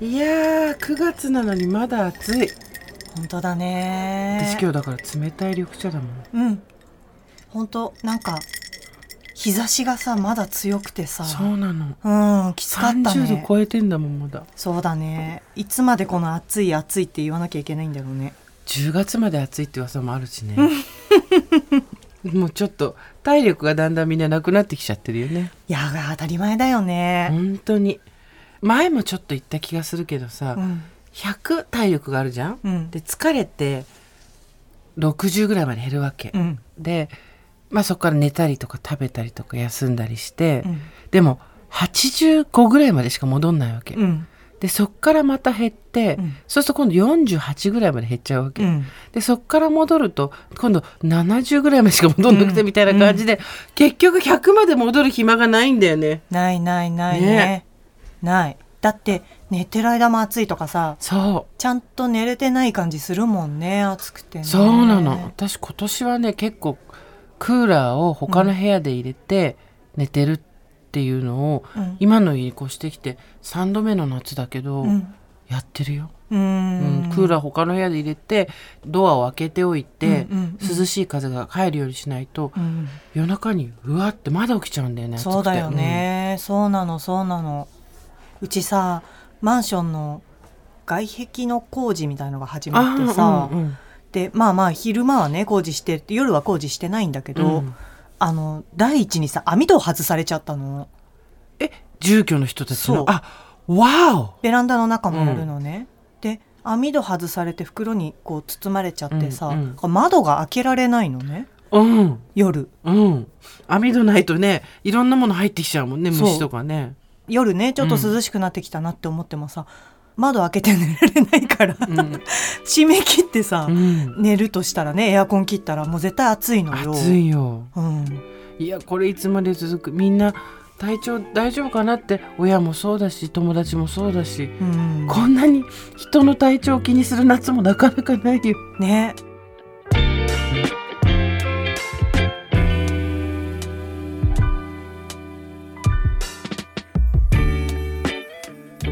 いやー9月なのにまだ暑い。本当だね。私今日だから冷たい緑茶だもん。うん。本当なんか日差しがさまだ強くてさ。そうなの。うんきつかった30度ね超えてんだもんまだ。そうだね。いつまでこの暑い暑いって言わなきゃいけないんだろうね。10月まで暑いって噂もあるしね。もうちょっと体力がだんだんみんななくなってきちゃってるよね。いや当たり前だよね、本当に前もちょっと言った気がするけどさ、うん。100体力があるじゃん、うん。で疲れて60ぐらいまで減るわけ、うん。で、まあ、そこから寝たりとか食べたりとか休んだりして、うん。でも85ぐらいまでしか戻んないわけ、うん。でそっからまた減って、うん。そうすると今度48ぐらいまで減っちゃうわけ、うん。でそっから戻ると今度70ぐらいまでしか戻んなくてうん。みたいな感じで、結局100まで戻る暇がないんだよね。ないないないね。ねない。だって寝てる間も暑いとかさそちゃんと寝れてない感じするもんね暑くてね。うそうなの。私今年はね結構クーラーを他の部屋で入れて寝てるっていうのを、うん。今の家に越してきて3度目の夏だけど、うん。やってるよ、ううん。んクーラー他の部屋で入れてドアを開けておいて、うんうんうん。涼しい風が入るようにしないと、うん。夜中にうわってまだ起きちゃうんだよねそうだよね、そうなのそうなのうちさマンションの外壁の工事みたいのが始うん、あまってさ、うんうん。でまあまあ昼間はね工事して夜は工事してないんだけど、うん。あの第一にさ網戸を外されちゃったの。え住居の人たちの？あわお。ベランダの中もやるのね、で網戸外されて袋にこう包まれちゃってさ、うんうん。窓が開けられないのね。うん。夜。うん。網戸ないとねいろんなもの入ってきちゃうもんね虫とかね夜ねちょっと涼しくなってきたなって思ってもさ、窓開けて寝られないから、うん、締め切ってさ、うん、寝るとしたらねエアコン切ったらもう絶対暑いのよ。暑いよ。うん、いやこれいつまで続く？みんな体調大丈夫かなって？親もそうだし友達もそうだし。うん、こんなに人の体調を気にする夏もなかなかないよ。ね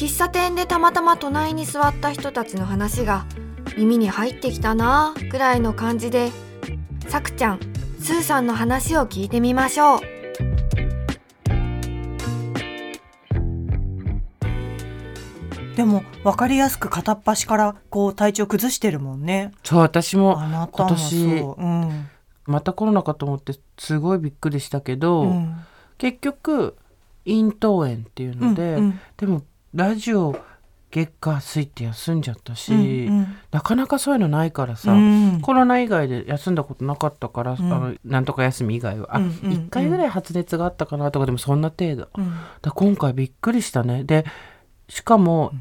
喫茶店でたまたま隣に座った人たちの話が耳に入ってきたなぁくらいの感じでさくちゃんスーさんの話を聞いてみましょう。でも分かりやすく片っ端からこう体調崩してるもんね。そう私も今年うん。またコロナかと思ってすごいびっくりしたけど、うん。結局咽頭炎っていうので、うんうん。でもラジオ月火水って休んじゃったし、うんなかなかそういうのないからさ、うん。コロナ以外で休んだことなかったから、ん。あのなんとか休み以外は。あ、うんうんうん。1回ぐらい発熱があったかなとかでもそんな程度。うん。だ今回びっくりしたね。でしかも、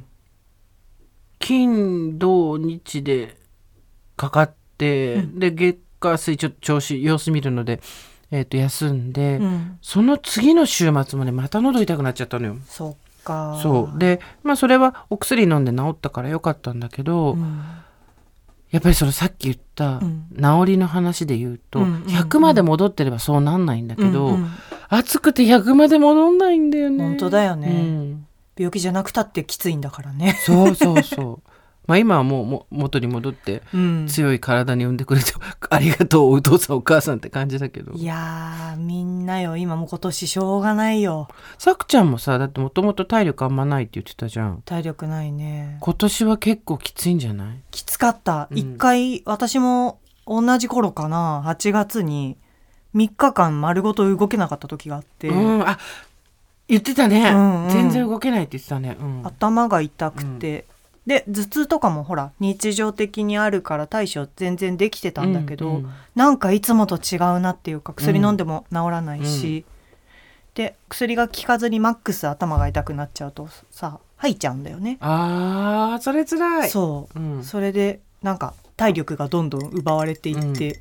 金土日でかかって、で月火水ちょっと調子様子見るので、えー、と休んで、うん。そその次の週末もねまた喉痛くなっちゃったのよ。そっか。そう。でまあそれはお薬飲んで治ったからよかったんだけど、うん。やっぱりそのさっき言ったうん。治りの話で言うと、うんうんうん100まで戻ってればそうなんないんだけど、うんうん暑くて100まで戻んないんだよね。本当だよね。うん。病気じゃなくたってきついんだからね。そうそうそう。まあ今はもうも元に戻ってうん。強い体に産んでくれて、ありがとうお父さんお母さんって感じだけど。いやーみんなよ。今もう今年しょうがないよ。さくちゃんもさだってもともと体力あんまないって言ってたじゃん。体力ないね。今年は結構きついんじゃない？きつかった。うん。一、回私も同じ頃かな。8月に3日間丸ごと動けなかった時があって、うん。あ言ってたね、うんうん。全然動けないって言ってたね、うん、頭が痛くて、で頭痛とかもほら日常的にあるから対処全然できてたんだけど、うんうんなんかいつもと違うなっていうか薬飲んでも治らないし、で薬が効かずにマックス頭が痛くなっちゃうとさ吐いちゃうんだよね。あーそれつらい。そう、うん。それでなんか体力がどんどん奪われていって、うん。で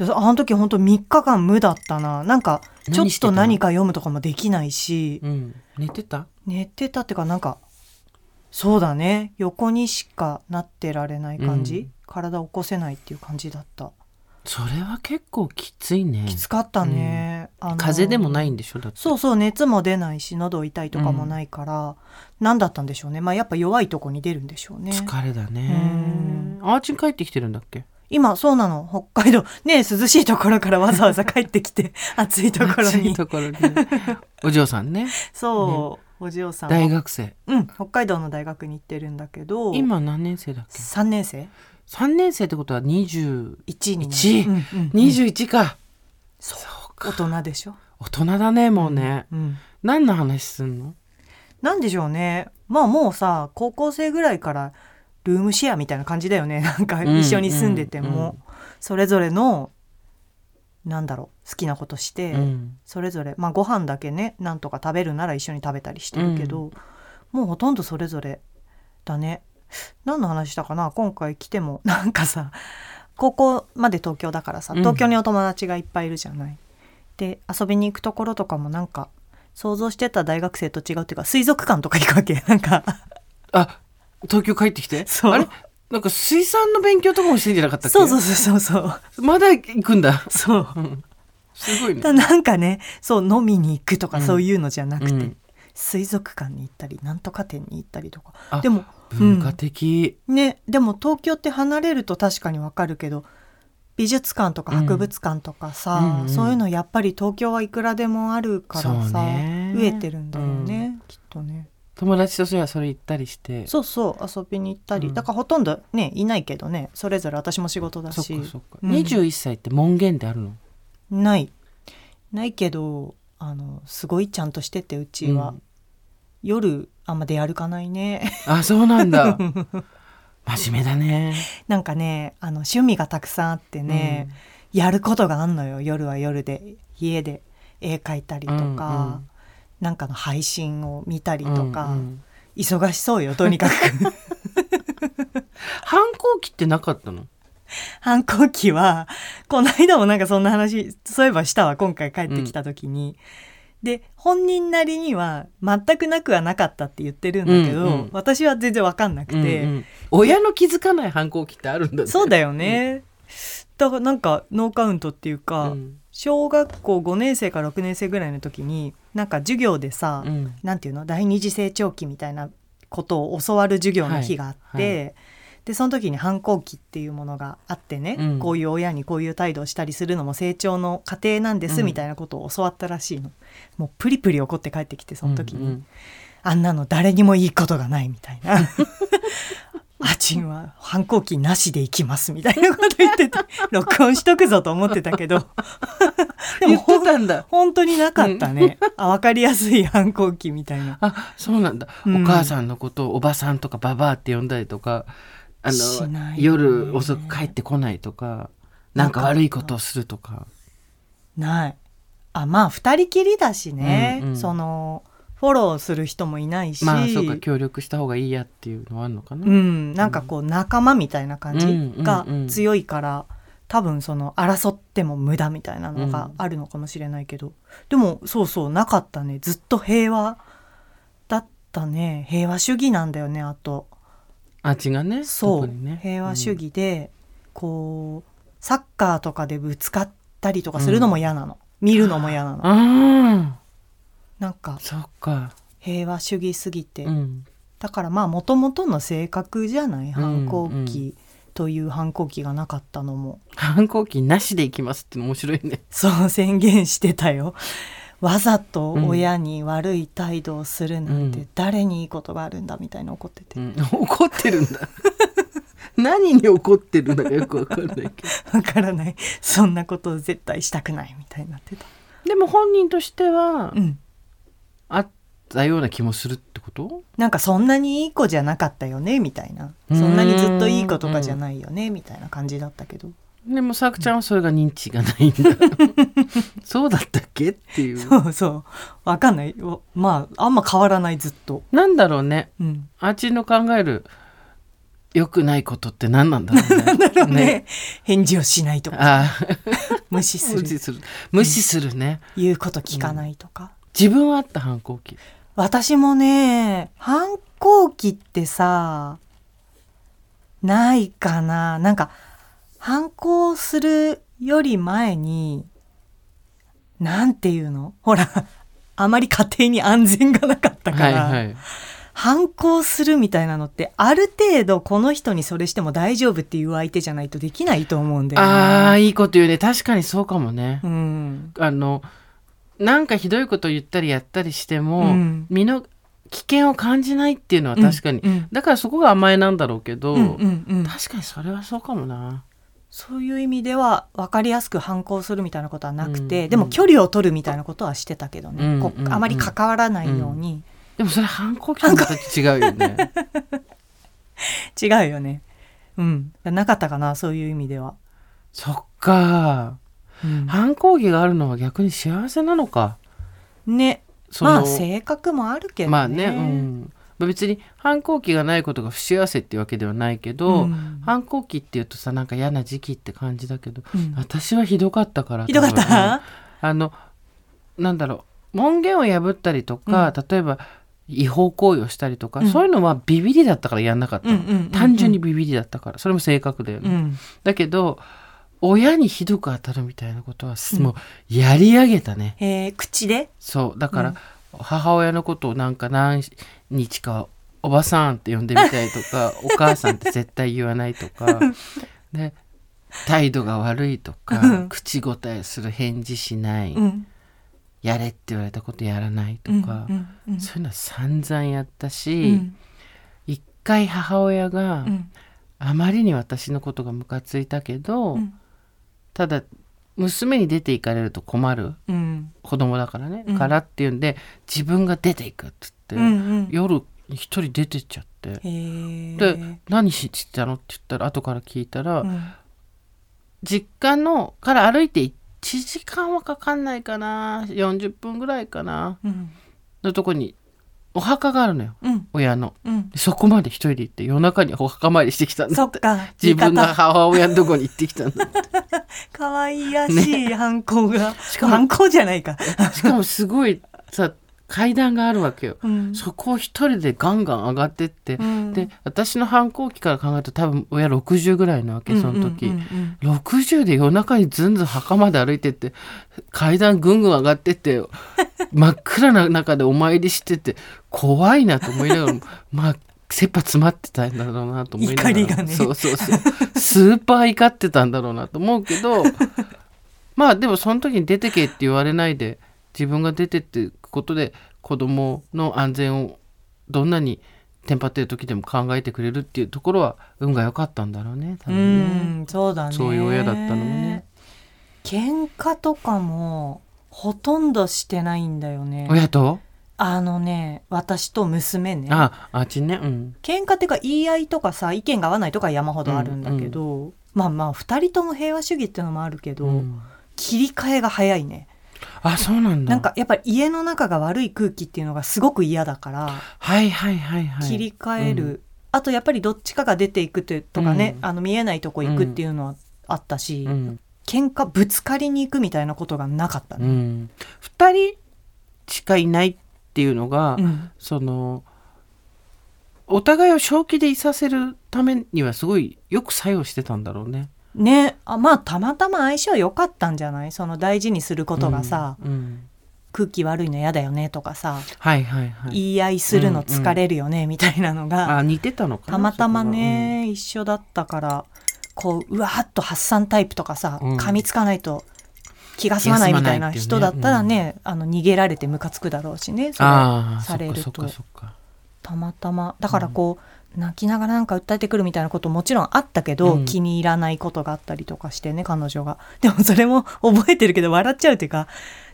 あの時本当3日間無だったな。なんかちょっと何か読むとかもできないし。うん。寝てた？寝てたっていうかなんかそうだね。横にしかなってられない感じ、うん。体起こせないっていう感じだった。それは結構きついね。きつかったね、あの風邪でもないんでしょ？だって。そうそう熱も出ないし喉痛いとかもないから、何だったんでしょうね。まあやっぱ弱いとこに出るんでしょうね。疲れだね。うん。あーちん帰ってきてるんだっけ？今そうなの。北海道。ね涼しいところからわざわざ帰ってきて暑いところ暑いにところに。お嬢さんね。そう、お嬢さんは？大学生。うん北海道の大学に行ってるんだけど。今何年生だっけ？3年生。3年生ってことは20 1になる。一うんうんうん。21か。そうか。大人でしょ、大人だねもうね。うん、何の話すんの？なんでしょうね。まあもうさ高校生ぐらいからルームシェアみたいな感じだよね。なんかうん一緒に住んでても、それぞれのなんだろう好きなことして、うん。それぞれまあご飯だけねなんとか食べるなら一緒に食べたりしてるけど、もうほとんどそれぞれだね。何の話したかな？今回来ても なんかさ高校まで東京だからさうん。東京にお友達がいっぱいいるじゃない。で遊びに行くところとかもなんか想像してた大学生と違うっていうか水族館とか行くわけ。なんか。あ東京帰ってきて？あれ？なんか水産の勉強とかもしてんじゃなかったっけ？そうそうそうそうそう。まだ行くんだ。そう。うん。すごいね。だなんかねそう飲みに行くとかうん。そういうのじゃなくて、うん。水族館に行ったりなんとか店に行ったりとか。あでも文化的。ねでも東京って離れると確かにわかるけど美術館とか博物館とかさ、うんうんそういうのやっぱり東京はいくらでもあるからさ、ね。飢えてるんだよね、きっとね友達とそれはそれ行ったりして。そうそう遊びに行ったり、うん。だからほとんどねいないけどね。それぞれ私も仕事だそっしかそっか、うん。21歳って門限ってあるの？ない。ないけどあのすごいちゃんとしててうちは、うん。夜あんま出歩かないね。あそうなんだ。真面目だね。なんかねあの趣味がたくさんあってね、やることがあんのよ。夜は夜で。家で絵描いたりとか、うんうんなんかの配信を見たりとか、うんうん。忙しそうよとにかく。反抗期ってなかったの？反抗期はこの間もなんかそんな話そういえばしたわ今回帰ってきた時に、で本人なりには全くなくはなかったって言ってるんだけど、うんうん。私は全然わかんなくて、うんうん。親の気づかない反抗期ってあるんだね。そうだよね、だからなんかノーカウントっていうか、うん小学校5年生から6年生ぐらいの時になんか授業でさ、うん。なんていうの？第二次成長期みたいなことを教わる授業の日があって、はいはでその時に反抗期っていうものがあってね、うん。こういう親にこういう態度をしたりするのも成長の過程なんですうん。みたいなことを教わったらしいの、もうプリプリ怒って帰ってきてその時に、うんうんあんなの誰にもいいことがないみたいな。あちんは反抗期なしでいきますみたいなこと言ってて 録音しとくぞと思ってたけど。で言ってもほんたんだ。本当になかったね、あ分かりやすい反抗期みたいな。あそうなんだ、うん。お母さんのことをおばさんとかババアって呼んだりとかあしの、ね。夜遅く帰ってこないとかなんか悪いことをするとか。ない。あまあ二人きりだしね、うんうん。そのフォローする人もいないし、まあそうか協力した方がいいやっていうのはあるのかな、うん、なんかこう仲間みたいな感じがうんうんうん。強いから、多分その争っても無駄みたいなのがあるのかもしれないけど、でもそうそうなかったね。ずっと平和だったね。平和主義なんだよねあと。あっちがね。そう、ね。平和主義で、こうサッカーとかでぶつかったりとかするのも嫌なの、見るのも嫌なの。あなんか平和主義すぎて、うん。だからまあもともとの性格じゃない反抗うん。期という反抗期がなかったのも、反抗期なしでいきますっての面白いね。そう宣言してたよ。わざと親に悪い態度をするなんてうん。誰にいいことがあるんだみたいな怒ってて、うん。怒ってるんだ。何に怒ってるのかよくわかんないけど。わからない。そんなことを絶対したくないみたいになってた。でも本人としてはうんあったような気もするってこと？なんかそんなにいい子じゃなかったよねみたいな。そんなにずっといい子とかじゃないよねみたいな感じだったけど。でもさくちゃんはそれが認知がないんだ。そうだったっけ？っていう。そうそう。わかんない。おまああんま変わらないずっと、なんだろうね。うん、あっちの考える良くないことって何なんだろうね。ね。返事をしないとか。ああ無視する。無視する。無視するね、言うこと聞かないとか、自分はあった反抗期。私もね反抗期ってさないかな。なんか反抗するより前になんていうの？ほらあまり家庭に安全がなかったから、はいはい。反抗するみたいなのってある程度この人にそれしても大丈夫っていう相手じゃないとできないと思うんだよね。ああいいこと言うね。確かにそうかもね、うん、あのなんかひどいこと言ったりやったりしても、うん。身の危険を感じないっていうのは確かに、うん。だからそこが甘えなんだろうけど、うんうんうん。確かにそれはそうかもな。そういう意味では分かりやすく反抗するみたいなことはなくて、うん。でも距離を取るみたいなことはしてたけどね、うん。こうん。あまり関わらないように、でもそれ反抗期と違うよね。違うよね。うん、なかったかなそういう意味では。そっかうん。反抗期があるのは逆に幸せなのか。ね。そのまあ性格もあるけどね。まあねうん。別に反抗期がないことが不幸せっていうわけではないけど、うん。反抗期っていうとさなんか嫌な時期って感じだけどうん。私はひどかったからひどかった、あのなんだろう。門限を破ったりとか、例えば違法行為をしたりとか、うん。そういうのはビビりだったからやんなかった単純にビビりだったから。それも性格だよね、うん。だけど親にひどく当たるみたいなことは、もうやり上げたね。えー口で？そう。だから、母親のことをなんか何日かおばさんって呼んでみたりとか お母さんって絶対言わないとか で態度が悪いとか口答えする返事しない、うん。やれって言われたことやらないとうんか、うんうん。そういうのは散々やったうし、ん。一回母親がうん。あまりに私のことがムカついたけど、うんただ娘に出て行かれると困るうん。子供だからね、うん。からっていうんで自分が出ていくっつって、うんうん。夜一人出てっちゃって、で何しに行ったのって言ったら後から聞いたら、うん。実家のから歩いて1時間はかかんないかな40分ぐらいかなうん。のとこにお墓があるのよ。うん。親の。うん。でそこまで一人で行って夜中にお墓参りしてきたんだっそってか。自分が母親のとこに行ってきたんだって可愛らしい反抗が、しかも反抗じゃないか、しかもすごいさ階段があるわけよ。うん。そこを一人でガンガン上がってって、うん。で私の反抗期から考えると多分親60ぐらいなわけその時、うんうん。うん60で夜中にずんずん墓まで歩いてって階段ぐんぐん上がってって 真っ暗な中でお参りしてて怖いなと思いながらも まあ切羽詰まってたんだろうなと思いながら。ね。そうそうそう。スーパー怒ってたんだろうなと思うけど まあでもその時に出てけって言われないで自分が出てってことで子供の安全をどんなにテンパってる時でも考えてくれるっていうところは運が良かったんだろうね多う分ね。んそうだね。そういう親だったのもね。喧嘩とかもほとんどしてないんだよね。親と？あのね私と娘ね。ああっちね。うん。喧嘩っていうか言い合いとかさ意見が合わないとか山ほどあるんだけど、まあまあ2人とも平和主義っていうのもあるけど、うん。切り替えが早いねあそうなんだ。なんかやっぱり家の中が悪い空気っていうのがすごく嫌だから、はいはいはいはい。切り替える、あとやっぱりどっちかが出ていくってとかね、うん。あの見えないとこ行くっていうのはあったし、うん、喧嘩ぶつかりに行くみたいなことがなかったうね。ん、2人しかいないっていうのが、うん。そのお互いを正気でいさせるためにはすごいよく作用してたんだろうね。ねあまあたまたま相性良かったんじゃない？その大事にすることがさ、うんうん。空気悪いの嫌だよねとかさ、はいはいはい。言い合いするの疲れるよね、みたいなのがあ似てたのかなたまたまね、一緒だったからこううわーっと発散タイプとかさ、うん。噛みつかないと気が済まないみたいな人だっていうね。ったらね、あの逃げられてムカつくだろうしねそされると。たまたま。だからこう、泣きながらなんか訴えてくるみたいなこともちろんあったけど、うん気に入らないことがあったりとかしてね彼女がでもそれも 覚えてるけど笑っちゃうっていうか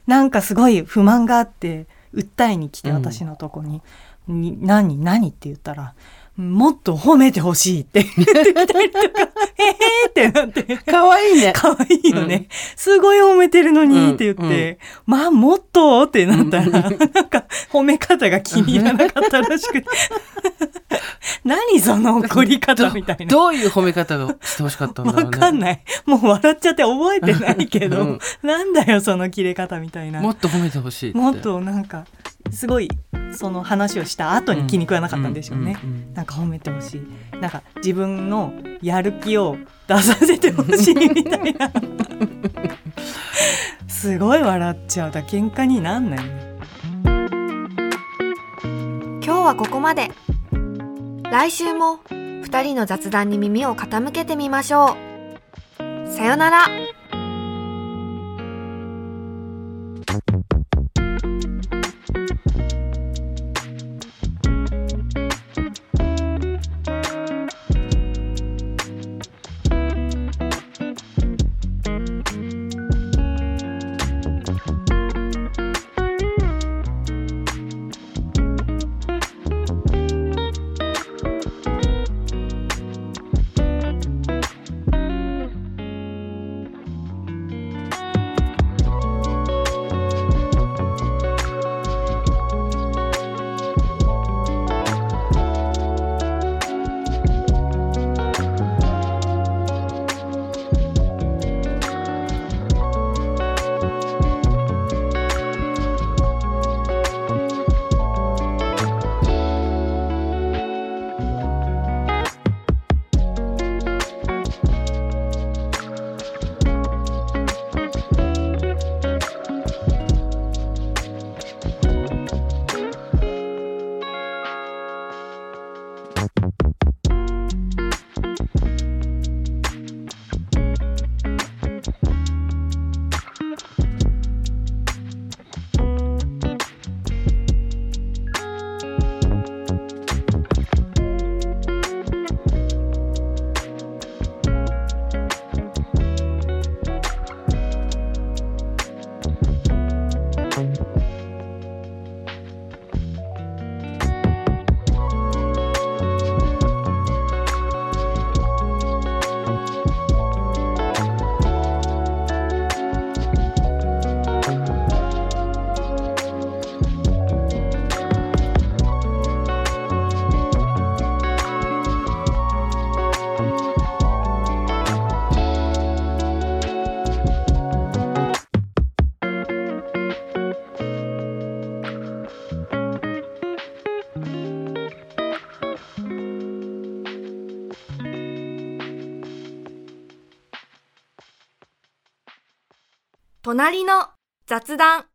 なんかすごい不満があって訴えに来てうん私のとこに「に何何?」って言ったら「もっと褒めてほしいって言ってきたりとか、えへーってなって。可愛いね。可愛いよね、すごい褒めてるのにって言って、まあもっとってなったら、なんか褒め方が気に入らなかったらしくて。何その怒り方みたいな。どういう褒め方がしてほしかったんだろうわね。かんない。もう笑っちゃって覚えてないけど、うんなんだよその切れ方みたいな。もっと褒めてほしい。もっとなんかすごいその話をした後に気に食わなかったんでしょうね。んんなんか褒めてほしい。なんか自分のやる気を出させてほしいみたいな。すごい笑っちゃうだから喧嘩になんないね。今日はここまで来週も2人の雑談に耳を傾けてみましょうさよなら隣の雑談。